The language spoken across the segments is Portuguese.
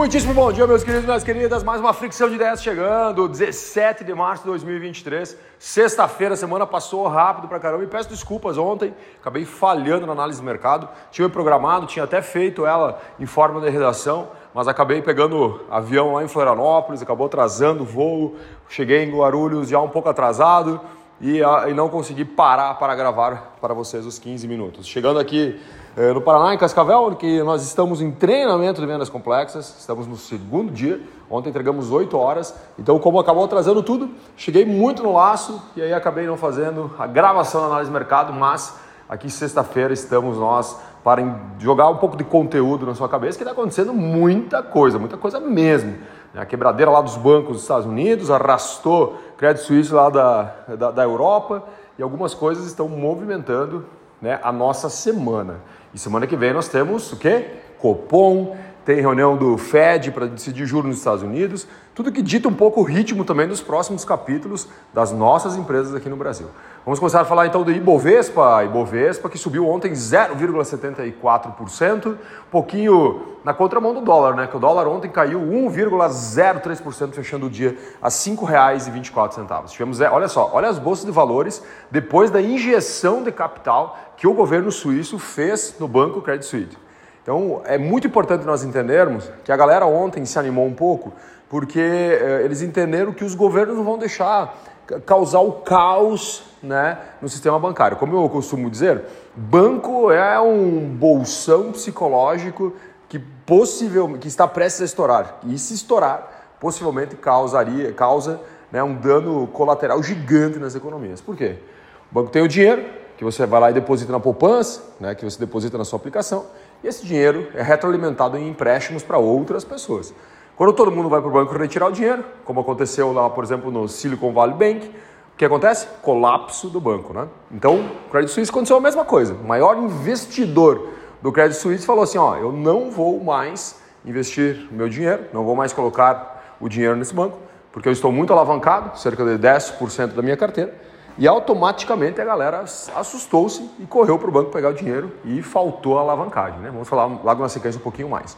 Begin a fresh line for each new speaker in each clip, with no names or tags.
Muitíssimo bom dia, meus queridos e minhas queridas. Mais uma fricção de ideias chegando. 17 de março de 2023, sexta-feira. Semana passou rápido pra caramba. E peço desculpas ontem, acabei falhando na análise do mercado. Tinha programado, tinha até feito ela em forma de redação, mas acabei pegando avião lá em Florianópolis, acabou atrasando o voo. Cheguei em Guarulhos já um pouco atrasado e, ah, e não consegui parar para gravar para vocês os 15 minutos. Chegando aqui no Paraná, em Cascavel, que nós estamos em treinamento de vendas complexas, estamos no segundo dia, ontem entregamos 8 horas, então como acabou atrasando tudo, cheguei muito no laço e aí acabei não fazendo a gravação da análise de mercado, mas aqui sexta-feira estamos nós para jogar um pouco de conteúdo na sua cabeça, que está acontecendo muita coisa, muita coisa mesmo. A quebradeira lá dos bancos dos Estados Unidos arrastou crédito suíço lá da, da, da Europa e algumas coisas estão movimentando né, a nossa semana. E semana que vem nós temos o quê? Copom, tem reunião do Fed para decidir juros nos Estados Unidos, tudo que dita um pouco o ritmo também dos próximos capítulos das nossas empresas aqui no Brasil. Vamos começar a falar então do Ibovespa, Ibovespa que subiu ontem 0,74%, um pouquinho na contramão do dólar, né? Que o dólar ontem caiu 1,03%, fechando o dia a R$ 5,24. Tivemos, é, olha só, olha as bolsas de valores depois da injeção de capital que o governo suíço fez no banco Credit Suisse. Então é muito importante nós entendermos que a galera ontem se animou um pouco porque eh, eles entenderam que os governos não vão deixar causar o caos né, no sistema bancário. Como eu costumo dizer, banco é um bolsão psicológico que possivelmente que está prestes a estourar. E se estourar, possivelmente causaria, causa né, um dano colateral gigante nas economias. Por quê? O banco tem o dinheiro, que você vai lá e deposita na poupança, né, que você deposita na sua aplicação, e esse dinheiro é retroalimentado em empréstimos para outras pessoas. Quando todo mundo vai para o banco retirar o dinheiro, como aconteceu lá, por exemplo, no Silicon Valley Bank, o que acontece? Colapso do banco. Né? Então, o Credit Suisse aconteceu a mesma coisa. O maior investidor do Credit Suisse falou assim: ó, eu não vou mais investir meu dinheiro, não vou mais colocar o dinheiro nesse banco, porque eu estou muito alavancado, cerca de 10% da minha carteira e automaticamente a galera assustou-se e correu para o banco pegar o dinheiro e faltou a alavancagem. Né? Vamos falar logo na sequência um pouquinho mais.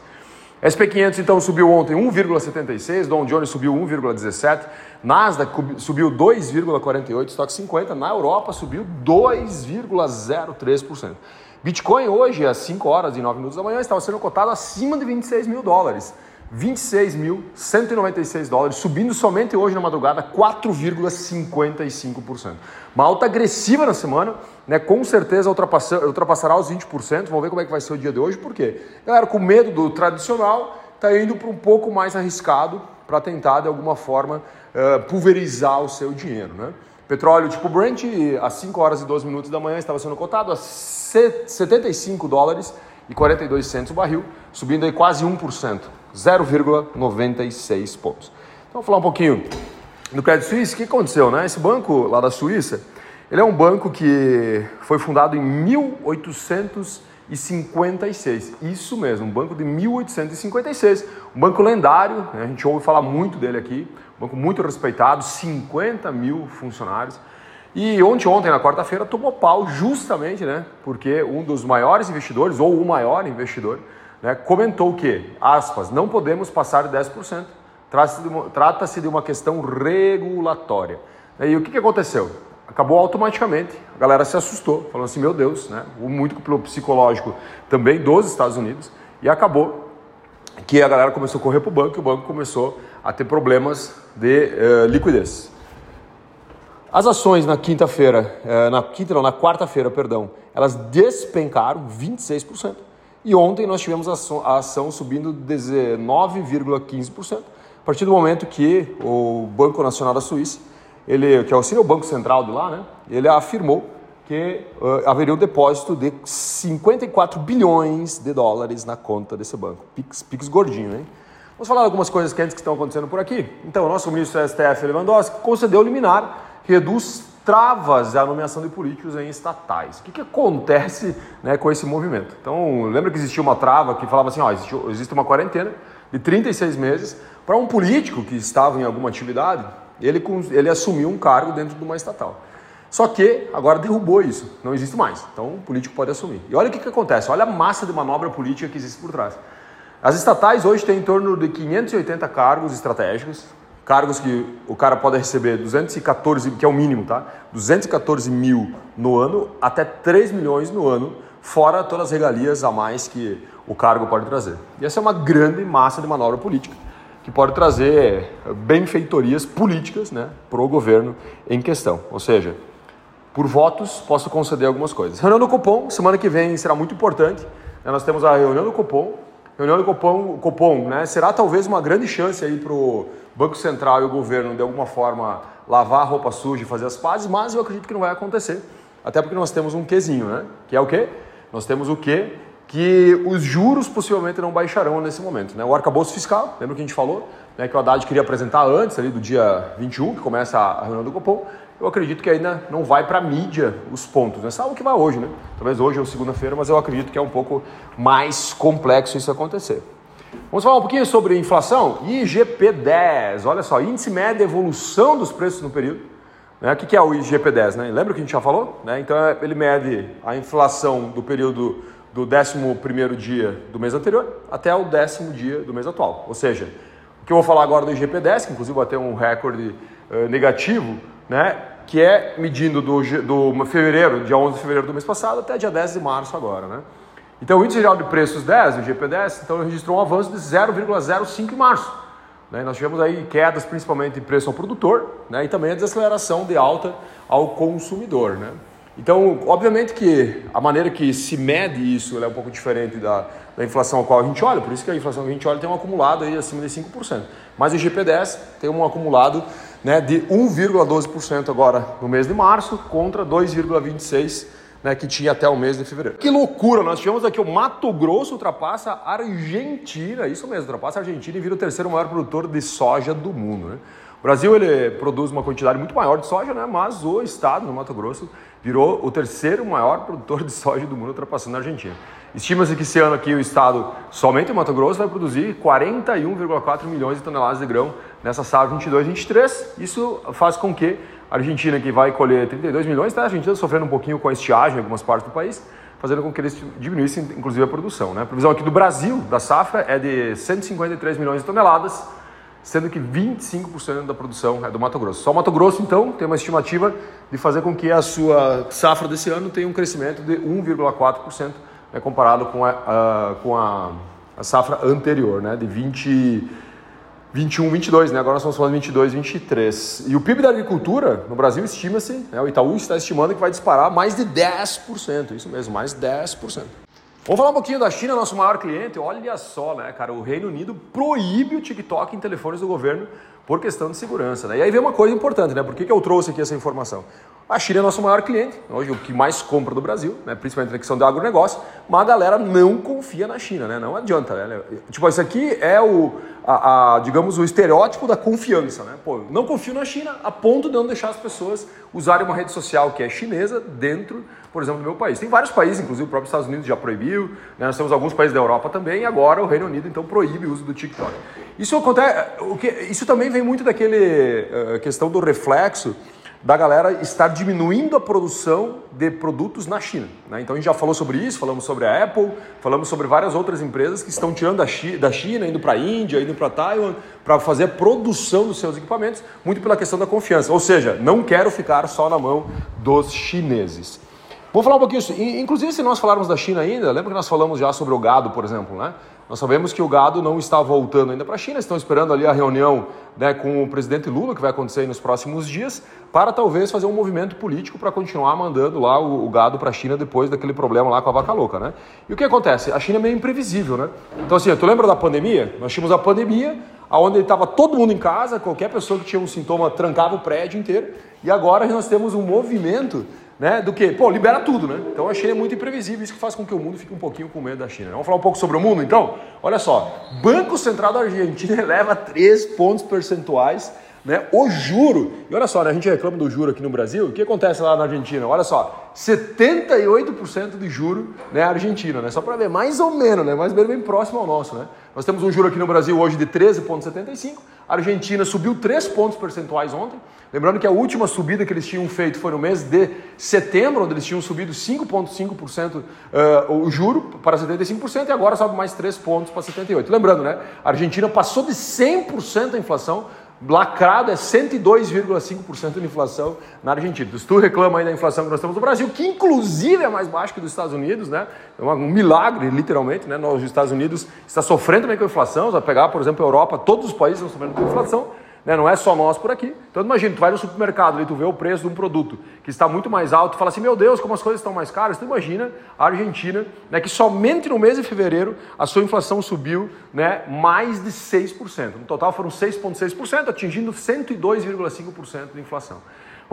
SP500 então subiu ontem 1,76, Dow Jones subiu 1,17, Nasdaq subiu 2,48, Stock 50 na Europa subiu 2,03%. Bitcoin hoje às 5 horas e 9 minutos da manhã estava sendo cotado acima de 26 mil dólares. 26.196 dólares, subindo somente hoje na madrugada 4,55%. Uma alta agressiva na semana, né? com certeza ultrapassará os 20%. Vamos ver como é que vai ser o dia de hoje, por quê? Galera, com medo do tradicional, está indo para um pouco mais arriscado para tentar, de alguma forma, uh, pulverizar o seu dinheiro. Né? Petróleo tipo Brent, às 5 horas e 12 minutos da manhã, estava sendo cotado a 75 dólares e 42 centos o barril, subindo aí quase 1%. 0,96 pontos. Então, vamos falar um pouquinho do Credit Suisse. O que aconteceu? Né? Esse banco lá da Suíça, ele é um banco que foi fundado em 1856. Isso mesmo, um banco de 1856. Um banco lendário, né? a gente ouve falar muito dele aqui. Um banco muito respeitado, 50 mil funcionários. E ontem, ontem na quarta-feira, tomou pau justamente, né? Porque um dos maiores investidores, ou o maior investidor, né, comentou que, aspas, não podemos passar de 10%, trata-se de, uma questão regulatória. E o que, que aconteceu? Acabou automaticamente, a galera se assustou, falando assim, meu Deus, né, muito psicológico também dos Estados Unidos, e acabou que a galera começou a correr para o banco e o banco começou a ter problemas de uh, liquidez. As ações na quinta-feira, uh, na quinta não, na quarta-feira, perdão, elas despencaram 26%. E ontem nós tivemos a ação subindo 19,15%, a partir do momento que o Banco Nacional da Suíça, ele, que auxilia o Banco Central de lá, né, ele afirmou que uh, haveria um depósito de 54 bilhões de dólares na conta desse banco. Pix, Pix gordinho, hein? Vamos falar algumas coisas quentes que estão acontecendo por aqui. Então, o nosso ministro STF, Lewandowski, concedeu liminar reduz travas a nomeação de políticos em estatais. O que, que acontece né, com esse movimento? Então, lembra que existia uma trava que falava assim, ó, existe, existe uma quarentena de 36 meses para um político que estava em alguma atividade, ele, ele assumiu um cargo dentro de uma estatal. Só que agora derrubou isso, não existe mais. Então o político pode assumir. E olha o que, que acontece, olha a massa de manobra política que existe por trás. As estatais hoje têm em torno de 580 cargos estratégicos, cargos que o cara pode receber 214, que é o mínimo, tá? 214 mil no ano até 3 milhões no ano, fora todas as regalias a mais que o cargo pode trazer. E essa é uma grande massa de manobra política que pode trazer benfeitorias políticas né, para o governo em questão. Ou seja, por votos posso conceder algumas coisas. Reunião do Copom, semana que vem será muito importante. Né, nós temos a reunião do Copom. Reunião do Copom, Copom né, será talvez uma grande chance aí para o Banco Central e o governo de alguma forma lavar a roupa suja e fazer as pazes, mas eu acredito que não vai acontecer. Até porque nós temos um quezinho, né? Que é o quê? Nós temos o quê? que os juros possivelmente não baixarão nesse momento. Né? O arcabouço fiscal, lembra que a gente falou, né, que o Haddad queria apresentar antes ali do dia 21, que começa a reunião do Copom, eu acredito que ainda não vai para a mídia os pontos, né? Salvo que vai hoje, né? Talvez hoje ou segunda-feira, mas eu acredito que é um pouco mais complexo isso acontecer. Vamos falar um pouquinho sobre inflação? IGP-10, olha só, índice médio de evolução dos preços no período. Né? O que é o IGP-10? Né? Lembra que a gente já falou? Né? Então ele mede a inflação do período do 11 dia do mês anterior até o décimo dia do mês atual. Ou seja, o que eu vou falar agora do IGP-10, que inclusive vai ter um recorde uh, negativo, né, que é medindo do, do fevereiro, dia 11 de fevereiro do mês passado até dia 10 de março agora. Né? Então o índice geral de preços 10, o IGP-10, então registrou um avanço de 0,05 em março. Né? Nós tivemos aí quedas principalmente em preço ao produtor né? e também a desaceleração de alta ao consumidor. Né? Então, obviamente que a maneira que se mede isso é um pouco diferente da, da inflação a qual a gente olha, por isso que a inflação que a gente olha tem um acumulado aí acima de 5%. Mas o IGP-10 tem um acumulado né, de 1,12% agora no mês de março contra 2,26% né, que tinha até o mês de fevereiro. Que loucura! Nós tivemos aqui o Mato Grosso ultrapassa a Argentina, isso mesmo, ultrapassa a Argentina e vira o terceiro maior produtor de soja do mundo. Né? O Brasil ele produz uma quantidade muito maior de soja, né, mas o estado, no Mato Grosso, virou o terceiro maior produtor de soja do mundo, ultrapassando a Argentina. Estima-se que esse ano aqui o estado, somente o Mato Grosso, vai produzir 41,4 milhões de toneladas de grão nessa safra 22-23. Isso faz com que a Argentina, que vai colher 32 milhões, está a Argentina sofrendo um pouquinho com a estiagem em algumas partes do país, fazendo com que eles diminuíssem, inclusive, a produção. Né? A previsão aqui do Brasil, da safra, é de 153 milhões de toneladas, sendo que 25% da produção é do Mato Grosso. Só o Mato Grosso, então, tem uma estimativa de fazer com que a sua safra desse ano tenha um crescimento de 1,4%, né, comparado com, a, a, com a, a, safra anterior, né, de 20, 21, 22, né, agora nós estamos falando de 22, 23. E o PIB da agricultura no Brasil estima-se, né, o Itaú está estimando que vai disparar mais de 10%, isso mesmo, mais 10%. Vamos falar um pouquinho da China, nosso maior cliente. Olha só, né, cara, o Reino Unido proíbe o TikTok em telefones do governo por questão de segurança. Né? E aí vem uma coisa importante, né? Por que, que eu trouxe aqui essa informação? A China é nosso maior cliente, hoje o que mais compra do Brasil, né? principalmente na questão do agronegócio, mas a galera não confia na China, né? Não adianta, né? Tipo, isso aqui é o, a, a, digamos, o estereótipo da confiança, né? Pô, não confio na China a ponto de não deixar as pessoas usarem uma rede social que é chinesa dentro, por exemplo, do meu país. Tem vários países, inclusive o próprio Estados Unidos já proibiu, né? nós temos alguns países da Europa também, e agora o Reino Unido então proíbe o uso do TikTok. Isso acontece, isso também vem muito daquele uh, questão do reflexo da galera estar diminuindo a produção de produtos na China. Né? Então a gente já falou sobre isso, falamos sobre a Apple, falamos sobre várias outras empresas que estão tirando da China, indo para a Índia, indo para Taiwan, para fazer a produção dos seus equipamentos, muito pela questão da confiança. Ou seja, não quero ficar só na mão dos chineses. Vou falar um pouquinho, inclusive se nós falarmos da China ainda, lembra que nós falamos já sobre o gado, por exemplo, né? Nós sabemos que o gado não está voltando ainda para a China, estão esperando ali a reunião né, com o presidente Lula, que vai acontecer nos próximos dias, para talvez fazer um movimento político para continuar mandando lá o, o gado para a China depois daquele problema lá com a vaca louca, né? E o que acontece? A China é meio imprevisível, né? Então assim, tu lembra da pandemia? Nós tínhamos a pandemia, onde estava todo mundo em casa, qualquer pessoa que tinha um sintoma trancava o prédio inteiro, e agora nós temos um movimento né, do que, pô, libera tudo, né? Então a China é muito imprevisível, isso que faz com que o mundo fique um pouquinho com medo da China. Vamos falar um pouco sobre o mundo, então? Olha só, Banco Central da Argentina eleva 3 pontos percentuais né, o juro. E olha só, né, a gente reclama do juro aqui no Brasil. O que acontece lá na Argentina? Olha só, 78% de juro né, Argentina, né? Só para ver, mais ou menos, né? Mais ou menos bem próximo ao nosso, né? Nós temos um juro aqui no Brasil hoje de 13,75. A Argentina subiu 3 pontos percentuais ontem. Lembrando que a última subida que eles tinham feito foi no mês de setembro, onde eles tinham subido 5,5% uh, o juro para 75% e agora sobe mais 3 pontos para 78%. Lembrando, né? A Argentina passou de 100% a inflação lacrado é 102,5% de inflação na Argentina. Se tu reclama aí da inflação que nós temos no Brasil, que inclusive é mais baixa que dos Estados Unidos, né? É um milagre, literalmente, né? Os Estados Unidos está sofrendo também com a inflação. Vai pegar, por exemplo, a Europa, todos os países estão sofrendo com a inflação. Né? Não é só nós por aqui. Então imagina, tu vai no supermercado e tu vê o preço de um produto que está muito mais alto, tu fala assim, meu Deus, como as coisas estão mais caras. Tu imagina a Argentina, né, que somente no mês de fevereiro a sua inflação subiu né, mais de 6%. No total foram 6,6%, atingindo 102,5% de inflação.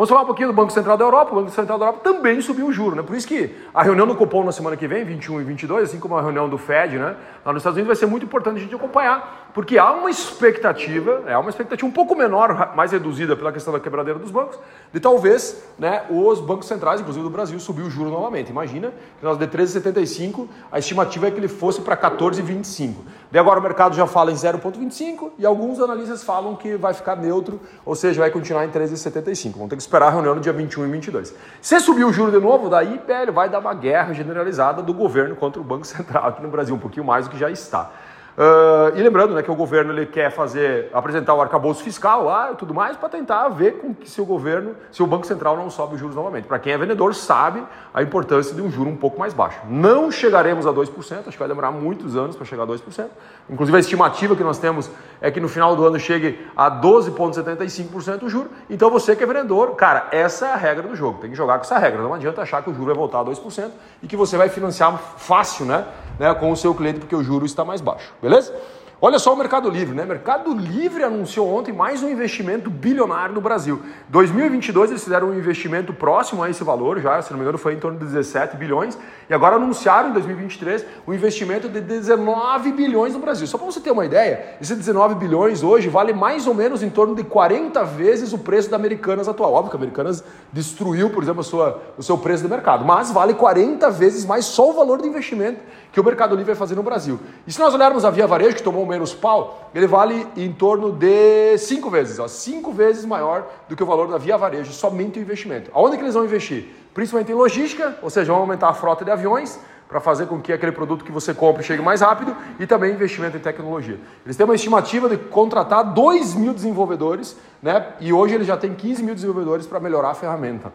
Vamos falar um pouquinho do Banco Central da Europa. O Banco Central da Europa também subiu o juro, né? Por isso que a reunião do Copom na semana que vem, 21 e 22, assim como a reunião do Fed, né? Lá nos Estados Unidos vai ser muito importante a gente acompanhar, porque há uma expectativa, é uma expectativa um pouco menor, mais reduzida pela questão da quebradeira dos bancos, de talvez, né, os bancos centrais, inclusive do Brasil, subir o juro novamente. Imagina que nós de 13,75, a estimativa é que ele fosse para 14,25. E agora o mercado já fala em 0,25 e alguns analistas falam que vai ficar neutro, ou seja, vai continuar em 13,75. Vamos ter que esperar a reunião no dia 21 e 22. Se subir o juro de novo, daí, velho, vai dar uma guerra generalizada do governo contra o Banco Central aqui no Brasil, um pouquinho mais do que já está. Uh, e lembrando né, que o governo ele quer fazer, apresentar o arcabouço fiscal lá e tudo mais para tentar ver com que se o governo, se o Banco Central não sobe os juros novamente. Para quem é vendedor sabe a importância de um juro um pouco mais baixo. Não chegaremos a 2%, acho que vai demorar muitos anos para chegar a 2%. Inclusive a estimativa que nós temos é que no final do ano chegue a 12,75% o juro. Então você que é vendedor, cara, essa é a regra do jogo. Tem que jogar com essa regra. Não adianta achar que o juro vai voltar a 2% e que você vai financiar fácil, né? né, com o seu cliente porque o juro está mais baixo, beleza? Olha só o Mercado Livre, né? Mercado Livre anunciou ontem mais um investimento bilionário no Brasil. 2022 eles fizeram um investimento próximo a esse valor, já, se não me engano, foi em torno de 17 bilhões, e agora anunciaram em 2023 um investimento de 19 bilhões no Brasil. Só para você ter uma ideia, esses 19 bilhões hoje vale mais ou menos em torno de 40 vezes o preço da Americanas atual. Óbvio que a Americanas destruiu, por exemplo, sua, o seu preço do mercado, mas vale 40 vezes mais só o valor do investimento que o Mercado Livre vai fazer no Brasil. E se nós olharmos a Via Varejo, que tomou menos pau, ele vale em torno de cinco vezes, ó, cinco vezes maior do que o valor da Via Varejo, somente o investimento. Aonde que eles vão investir? Principalmente em logística, ou seja, vão aumentar a frota de aviões para fazer com que aquele produto que você compre chegue mais rápido e também investimento em tecnologia. Eles têm uma estimativa de contratar 2 mil desenvolvedores, né? E hoje eles já têm 15 mil desenvolvedores para melhorar a ferramenta.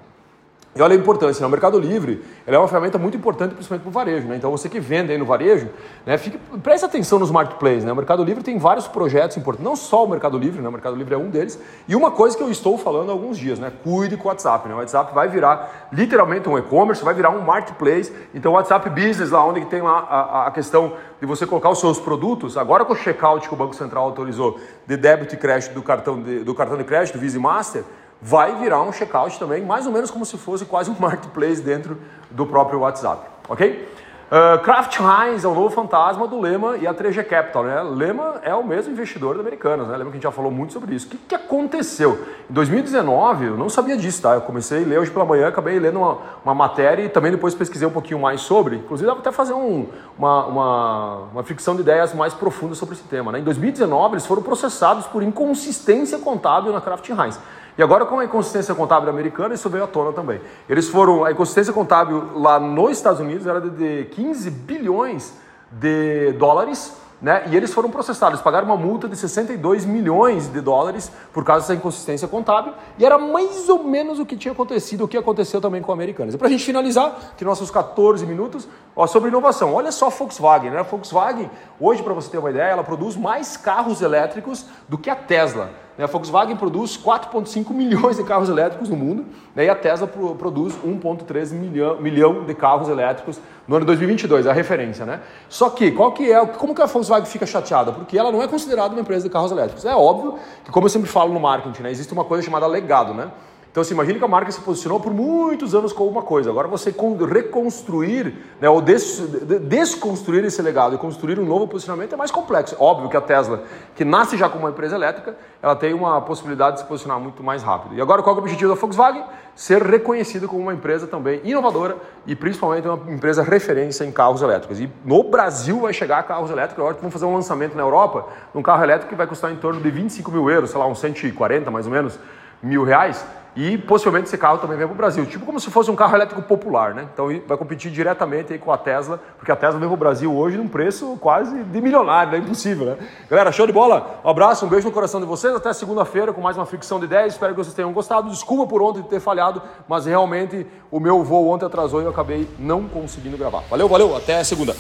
E olha a importância, né? o Mercado Livre é uma ferramenta muito importante, principalmente para o varejo. Né? Então você que vende aí no varejo, né, fique, preste atenção nos marketplaces. Né? O Mercado Livre tem vários projetos importantes, não só o Mercado Livre, né? o Mercado Livre é um deles. E uma coisa que eu estou falando há alguns dias, né? cuide com o WhatsApp. Né? O WhatsApp vai virar literalmente um e-commerce, vai virar um marketplace. Então o WhatsApp Business, lá onde tem lá a, a questão de você colocar os seus produtos, agora com o checkout que o Banco Central autorizou de débito e crédito do cartão de, do cartão de crédito Visa e Master, vai virar um checkout também, mais ou menos como se fosse quase um marketplace dentro do próprio WhatsApp, ok? Uh, Heinz é o novo fantasma do Lema e a 3G Capital. Né? Lema é o mesmo investidor da Americanas, né? lembra que a gente já falou muito sobre isso. O que, que aconteceu? Em 2019, eu não sabia disso, tá? Eu comecei a ler hoje pela manhã, acabei lendo uma, uma matéria e também depois pesquisei um pouquinho mais sobre. Inclusive, dá para até fazer um, uma, uma, uma ficção de ideias mais profunda sobre esse tema. Né? Em 2019, eles foram processados por inconsistência contábil na Kraft Heinz. E agora, com a inconsistência contábil americana, isso veio à tona também. Eles foram, a inconsistência contábil lá nos Estados Unidos era de 15 bilhões de dólares né? E eles foram processados, pagaram uma multa de 62 milhões de dólares por causa dessa inconsistência contábil, e era mais ou menos o que tinha acontecido, o que aconteceu também com a Americanas. E para a gente finalizar, que nossos 14 minutos, ó, sobre inovação. Olha só a Volkswagen, né? A Volkswagen, hoje, para você ter uma ideia, ela produz mais carros elétricos do que a Tesla. Né? A Volkswagen produz 4,5 milhões de carros elétricos no mundo né? e a Tesla produz 1,3 milhão, milhão de carros elétricos no ano 2022, é a referência. Né? Só que, qual que é, como que a Volkswagen fica chateada? Porque ela não é considerada uma empresa de carros elétricos. É óbvio que, como eu sempre falo no marketing, né? existe uma coisa chamada legado. Né? Então, se imagine que a marca se posicionou por muitos anos com uma coisa. Agora, você reconstruir né, ou des desconstruir esse legado e construir um novo posicionamento é mais complexo. Óbvio que a Tesla, que nasce já como uma empresa elétrica, ela tem uma possibilidade de se posicionar muito mais rápido. E agora, qual é o objetivo da Volkswagen? Ser reconhecido como uma empresa também inovadora e principalmente uma empresa referência em carros elétricos. E no Brasil vai chegar carros elétricos. Agora vamos fazer um lançamento na Europa, um carro elétrico que vai custar em torno de 25 mil euros, sei lá, uns 140 mais ou menos mil reais. E possivelmente esse carro também vem para o Brasil, tipo como se fosse um carro elétrico popular, né? Então vai competir diretamente com a Tesla, porque a Tesla vem para o Brasil hoje num preço quase de milionário, né? Impossível, né? Galera, show de bola? Um abraço, um beijo no coração de vocês. Até segunda-feira com mais uma fricção de ideias. Espero que vocês tenham gostado. Desculpa por ontem ter falhado, mas realmente o meu voo ontem atrasou e eu acabei não conseguindo gravar. Valeu, valeu, até segunda.